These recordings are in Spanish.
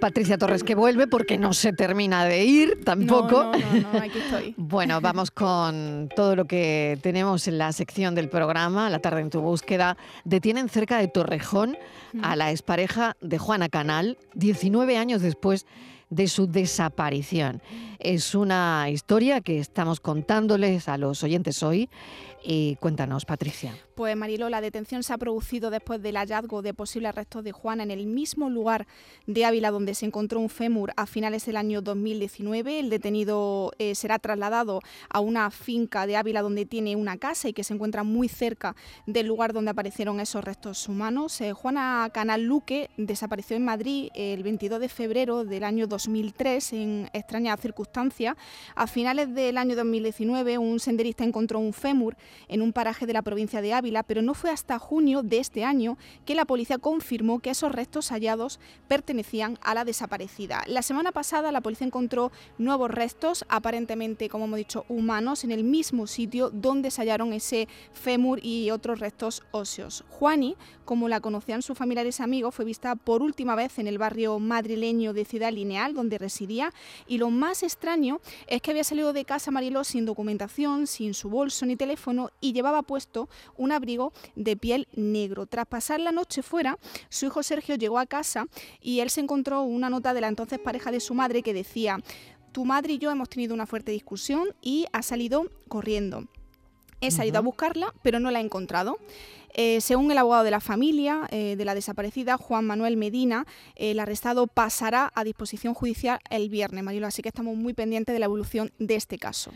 Patricia Torres que vuelve porque no se termina de ir tampoco. No, no, no, aquí estoy. bueno, vamos con todo lo que tenemos en la sección del programa, La tarde en tu búsqueda. Detienen cerca de Torrejón a la expareja de Juana Canal, 19 años después de su desaparición. Es una historia que estamos contándoles a los oyentes hoy y cuéntanos, Patricia. Pues Marilo, la detención se ha producido después del hallazgo de posibles restos de Juana en el mismo lugar de Ávila donde se encontró un fémur a finales del año 2019. El detenido eh, será trasladado a una finca de Ávila donde tiene una casa y que se encuentra muy cerca del lugar donde aparecieron esos restos humanos. Eh, Juana Canal Luque desapareció en Madrid el 22 de febrero del año 2003 en extrañas circunstancias. A finales del año 2019 un senderista encontró un fémur en un paraje de la provincia de Ávila, pero no fue hasta junio de este año que la policía confirmó que esos restos hallados pertenecían a la desaparecida. La semana pasada la policía encontró nuevos restos, aparentemente, como hemos dicho, humanos, en el mismo sitio donde se hallaron ese fémur y otros restos óseos. Juani, como la conocían sus familiares y amigos, fue vista por última vez en el barrio madrileño de Ciudad Lineal, donde residía, y lo más extraño es que había salido de casa Mariló sin documentación, sin su bolso ni teléfono, y llevaba puesto un abrigo de piel negro. Tras pasar la noche fuera, su hijo Sergio llegó a casa y él se encontró una nota de la entonces pareja de su madre que decía, tu madre y yo hemos tenido una fuerte discusión y ha salido corriendo. He salido a buscarla, pero no la he encontrado. Eh, según el abogado de la familia eh, de la desaparecida, Juan Manuel Medina, el arrestado pasará a disposición judicial el viernes, Marilo. Así que estamos muy pendientes de la evolución de este caso.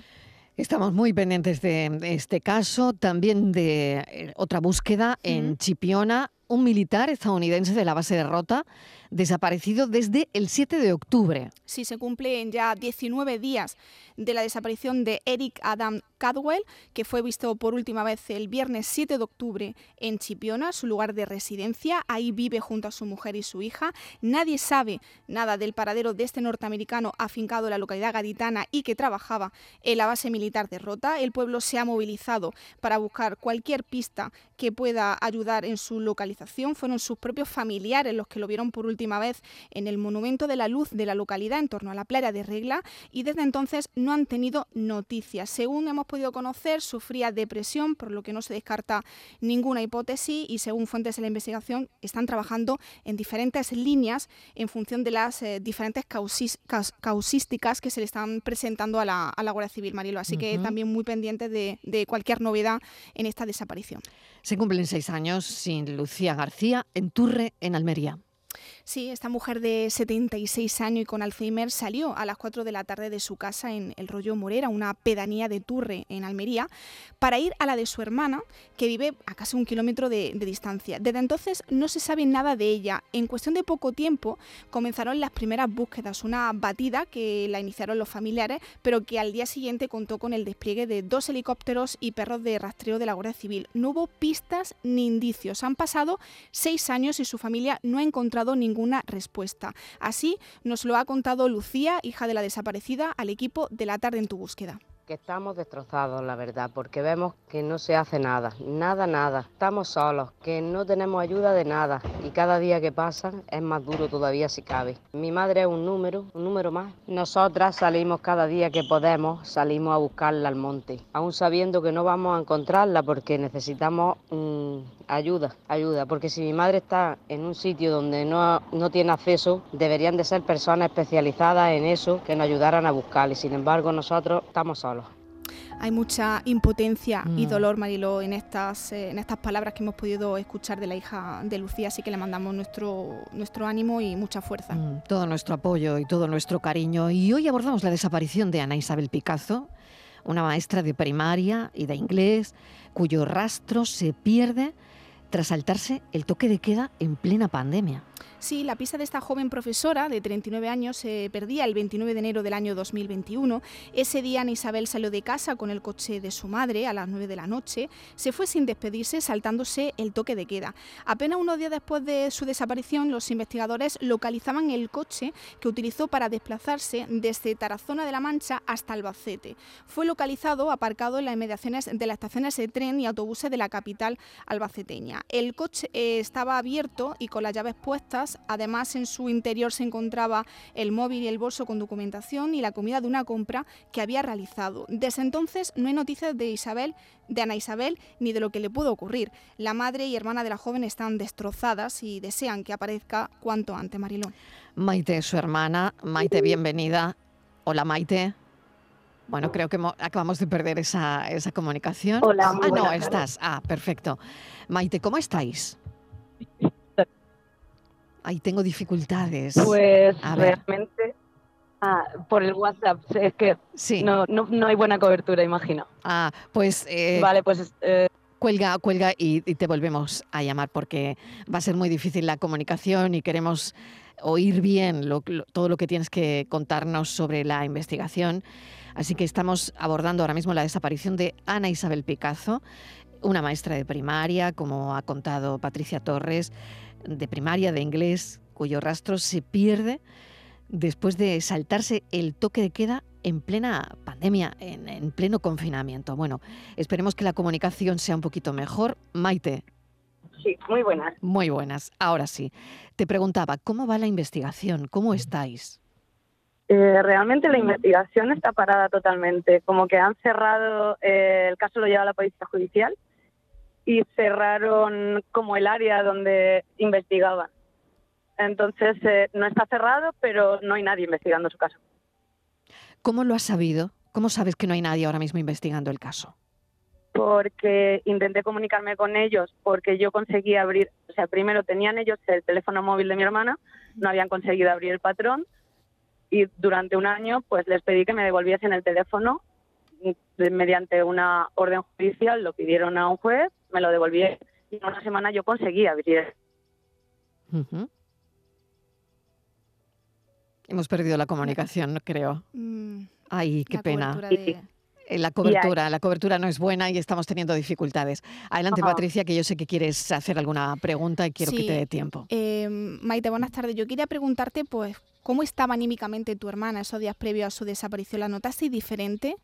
Estamos muy pendientes de este caso, también de eh, otra búsqueda en Chipiona, un militar estadounidense de la base de Rota desaparecido desde el 7 de octubre. Sí, se cumplen ya 19 días de la desaparición de Eric Adam Cadwell, que fue visto por última vez el viernes 7 de octubre en Chipiona, su lugar de residencia. Ahí vive junto a su mujer y su hija. Nadie sabe nada del paradero de este norteamericano afincado en la localidad gaditana y que trabajaba en la base militar de Rota. El pueblo se ha movilizado para buscar cualquier pista que pueda ayudar en su localización. Fueron sus propios familiares los que lo vieron por última vez en el Monumento de la Luz de la localidad en torno a la playa de Regla y desde entonces no han tenido noticias. Según hemos podido conocer, sufría depresión, por lo que no se descarta ninguna hipótesis y según fuentes de la investigación están trabajando en diferentes líneas en función de las eh, diferentes causísticas que se le están presentando a la, Guardia Civil, Marilo. Así que también muy pendientes de, de cualquier novedad en esta desaparición. Se cumplen seis años sin Lucía García en Turre, en Almería. Sí, esta mujer de 76 años y con Alzheimer salió a las 4 de la tarde de su casa en El Rollo Morera, una pedanía de Turre en Almería, para ir a la de su hermana, que vive a casi un kilómetro de, distancia. Desde entonces no se sabe nada de ella. En cuestión de poco tiempo comenzaron las primeras búsquedas, una batida que la iniciaron los familiares, pero que al día siguiente contó con el despliegue de dos helicópteros y perros de rastreo de la Guardia Civil. No hubo pistas ni indicios. Han pasado seis años y su familia no ha encontrado ninguna respuesta. Así nos lo ha contado Lucía, hija de la desaparecida, al equipo de la tarde en tu búsqueda. Que estamos destrozados, la verdad, porque vemos que no se hace nada, nada, nada. Estamos solos, que no tenemos ayuda de nada y cada día que pasa es más duro todavía si cabe. Mi madre es un número, un número más. Nosotras salimos cada día que podemos, salimos a buscarla al monte, aún sabiendo que no vamos a encontrarla porque necesitamos mm, ayuda, ayuda, porque si mi madre está en un sitio donde no, no tiene acceso, deberían de ser personas especializadas en eso que nos ayudaran a buscarla y sin embargo nosotros estamos solos. Hay mucha impotencia y mm. dolor, Marilo, en estas, eh, en estas palabras que hemos podido escuchar de la hija de Lucía, así que le mandamos nuestro, nuestro ánimo y mucha fuerza. Mm, todo nuestro apoyo y todo nuestro cariño. Y hoy abordamos la desaparición de Ana Isabel Picazo, una maestra de primaria y de inglés, cuyo rastro se pierde tras saltarse el toque de queda en plena pandemia. Sí, la pista de esta joven profesora de 39 años se perdía el 29 de enero del año 2021. Ese día Ana Isabel salió de casa con el coche de su madre a las 9 de la noche. Se fue sin despedirse saltándose el toque de queda. Apenas unos días después de su desaparición, los investigadores localizaban el coche que utilizó para desplazarse desde Tarazona de la Mancha hasta Albacete. Fue localizado aparcado en las inmediaciones de las estaciones de tren y autobuses de la capital albaceteña. El coche eh, estaba abierto y con las llaves puestas. Además, en su interior se encontraba el móvil y el bolso con documentación y la comida de una compra que había realizado. Desde entonces no hay noticias de Isabel, de Ana Isabel, ni de lo que le pudo ocurrir. La madre y hermana de la joven están destrozadas y desean que aparezca cuanto antes, Marilón. Maite, su hermana. Maite, bienvenida. Hola, Maite. Bueno, creo que acabamos de perder esa, esa comunicación. Hola, Ah, no, estás. Ah, perfecto. Maite, ¿cómo estáis? Ahí tengo dificultades. Pues A ver. realmente ah, por el WhatsApp es que Sí. no, no, no hay buena cobertura, imagino. Ah, pues eh, Vale, pues eh, cuelga, cuelga y, y te volvemos a llamar porque va a ser muy difícil la comunicación y queremos oír bien lo- lo- todo lo que tienes que contarnos sobre la investigación. Así que estamos abordando ahora mismo la desaparición de Ana Isabel Picazo, una maestra de primaria, como ha contado Patricia Torres, de primaria de inglés, cuyo rastro se pierde después de saltarse el toque de queda en plena pandemia, en, en pleno confinamiento. Bueno, esperemos que la comunicación sea un poquito mejor. Maite, sí, muy buenas. muy buenas. Ahora sí. Te preguntaba, ¿cómo va la investigación? ¿Cómo estáis? Eh, realmente la investigación está parada totalmente. Como que han cerrado, eh, el caso lo lleva la Policía Judicial y cerraron como el área donde investigaban. Entonces, eh, no está cerrado, pero no hay nadie investigando su caso. ¿Cómo lo has sabido? ¿Cómo sabes que no hay nadie ahora mismo investigando el caso? porque intenté comunicarme con ellos porque yo conseguí abrir, o sea, primero tenían ellos el teléfono móvil de mi hermana, no habían conseguido abrir el patrón y durante un año pues les pedí que me devolviesen el teléfono de- mediante una orden judicial, lo pidieron a un juez, me lo devolví y en una semana yo conseguí abrir. Hemos perdido la comunicación, creo. Mm, Ay, qué pena. de- La cobertura, la cobertura no es buena y estamos teniendo dificultades. Adelante, Ajá. Patricia, que yo sé que quieres hacer alguna pregunta y quiero que Sí. te dé tiempo. Eh, Maite, buenas tardes. Yo quería preguntarte, pues, ¿cómo estaba anímicamente tu hermana esos días previos a su desaparición? ¿La notaste diferente?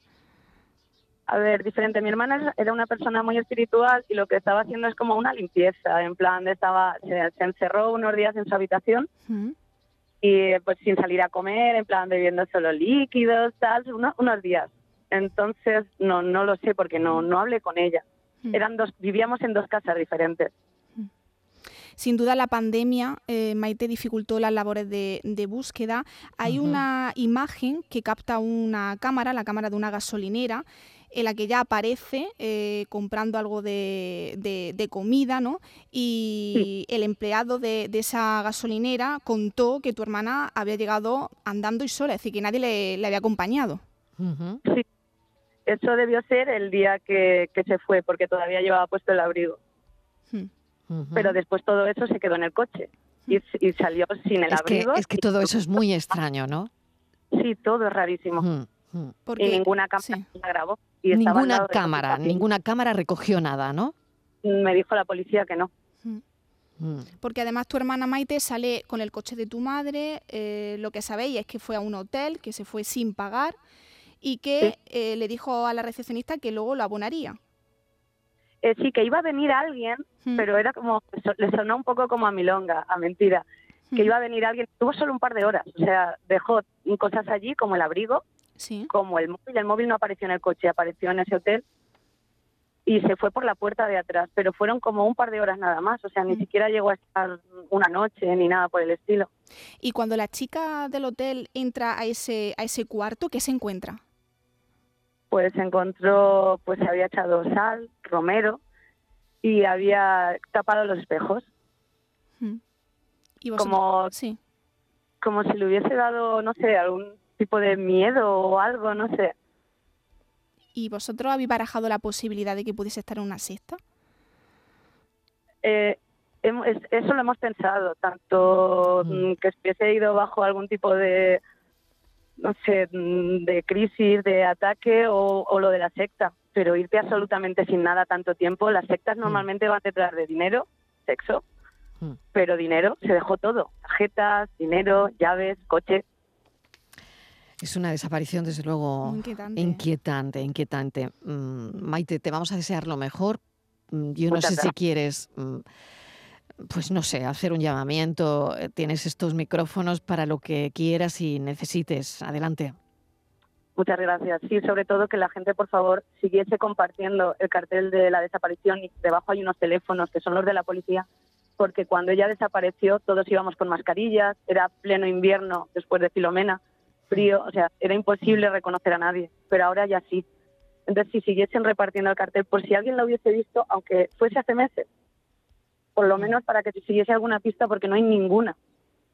A ver, diferente. Mi hermana era una persona muy espiritual y lo que estaba haciendo es como una limpieza, en plan, estaba, se, se encerró unos días en su habitación Mm, y pues sin salir a comer, en plan bebiendo solo líquidos, tal, uno- unos días. Entonces no no lo sé porque no no hablé con ella. mm. Eran dos vivíamos en dos casas diferentes. Sin duda la pandemia, eh, Maite, dificultó las labores de, de búsqueda. Hay una imagen que capta una cámara, la cámara de una gasolinera, en la que ya aparece eh, comprando algo de, de- de comida, ¿no? Y el empleado de, de esa gasolinera contó que tu hermana había llegado andando y sola, es decir, que nadie le, le había acompañado. Ujú. Eso debió ser el día que, que se fue porque todavía llevaba puesto el abrigo. Mm. Ujú. Pero después todo eso se quedó en el coche y, y salió sin el es, que, abrigo. es que todo eso es muy extraño, ¿no? Sí, todo es rarísimo. Ujú. Porque, y ninguna cámara sí. la grabó. Y Ninguna cámara, ninguna cámara recogió nada, ¿no? Me dijo la policía que no. Porque además tu hermana Maite sale con el coche de tu madre, eh, lo que sabéis es que fue a un hotel, que se fue sin pagar y que eh, le dijo a la recepcionista que luego lo abonaría. Eh, sí, que iba a venir alguien, Mm, pero era como, so- le sonó un poco como a milonga, a mentira. Que iba a venir alguien, tuvo solo un par de horas, o sea, dejó cosas allí como el abrigo, Sí. como el móvil. El móvil no apareció en el coche, apareció en ese hotel y se fue por la puerta de atrás, pero fueron como un par de horas nada más, o sea, ni Mm. siquiera llegó a estar una noche ni nada por el estilo. Y cuando la chica del hotel entra a ese, a ese cuarto, ¿qué se encuentra? Pues encontró, pues se había echado sal, romero y había tapado los espejos. Y como Sí. como si le hubiese dado, no sé, algún tipo de miedo o algo, no sé. ¿Y vosotros habéis barajado la posibilidad de que pudiese estar en una cesta? Eh, eso lo hemos pensado, tanto Mm. que se hubiese ido bajo algún tipo de, no sé, mm, de crisis, de ataque o, o lo de la secta, pero irte absolutamente sin nada tanto tiempo, las sectas normalmente van detrás de dinero, sexo, Mm. pero dinero se dejó todo, tarjetas, dinero, llaves, coche. Es una desaparición, desde luego, inquietante. inquietante, inquietante. Mm, Maite, te vamos a desear lo mejor. Mm, Yo no sé si quieres mm, pues no sé, hacer un llamamiento. Eh, tienes estos micrófonos para lo que quieras y necesites. Adelante. Muchas gracias. Sí, sobre todo que la gente, por favor, siguiese compartiendo el cartel de la desaparición y debajo hay unos teléfonos que son los de la policía, porque cuando ella desapareció todos íbamos con mascarillas, era pleno invierno después de Filomena, frío, o sea, era imposible reconocer a nadie, pero ahora ya sí. Entonces, si siguiesen repartiendo el cartel, por si alguien lo hubiese visto, aunque fuese hace meses, por lo menos para que se siguiese alguna pista, porque no hay ninguna.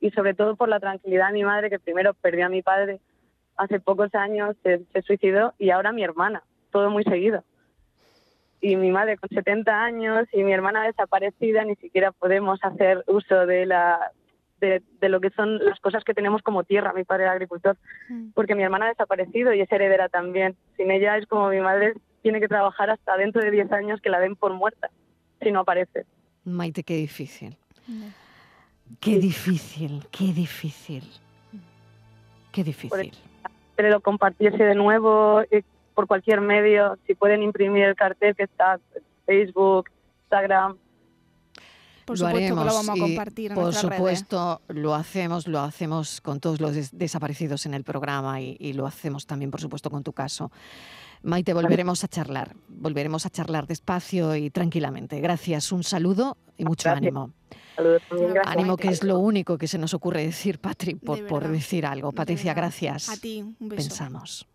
Y sobre todo por la tranquilidad de mi madre, que primero perdió a mi padre hace pocos años, se, suicidó, y ahora mi hermana, todo muy seguido. Y mi madre con 70 años y mi hermana desaparecida, ni siquiera podemos hacer uso de la de, lo que son las cosas que tenemos como tierra, mi padre era agricultor, mm. porque mi hermana ha desaparecido y es heredera también. Sin ella es como mi madre tiene que trabajar hasta dentro de 10 años que la den por muerta, si no aparece. Maite, qué difícil. Qué difícil, qué difícil. Qué difícil. Pero lo compartiese de nuevo eh, por cualquier medio, si pueden imprimir el cartel que está Facebook, Instagram, por lo supuesto lo vamos a compartir. por supuesto, lo hacemos, lo hacemos con todos los desaparecidos en el programa y, lo hacemos también, por supuesto, con tu caso. Maite, volveremos a charlar, volveremos a charlar despacio y tranquilamente. Gracias, un saludo y mucho ánimo. ánimo que es lo único que se nos ocurre decir, Patri, por, por decir algo. Patricia, gracias. A ti, un beso. Pensamos.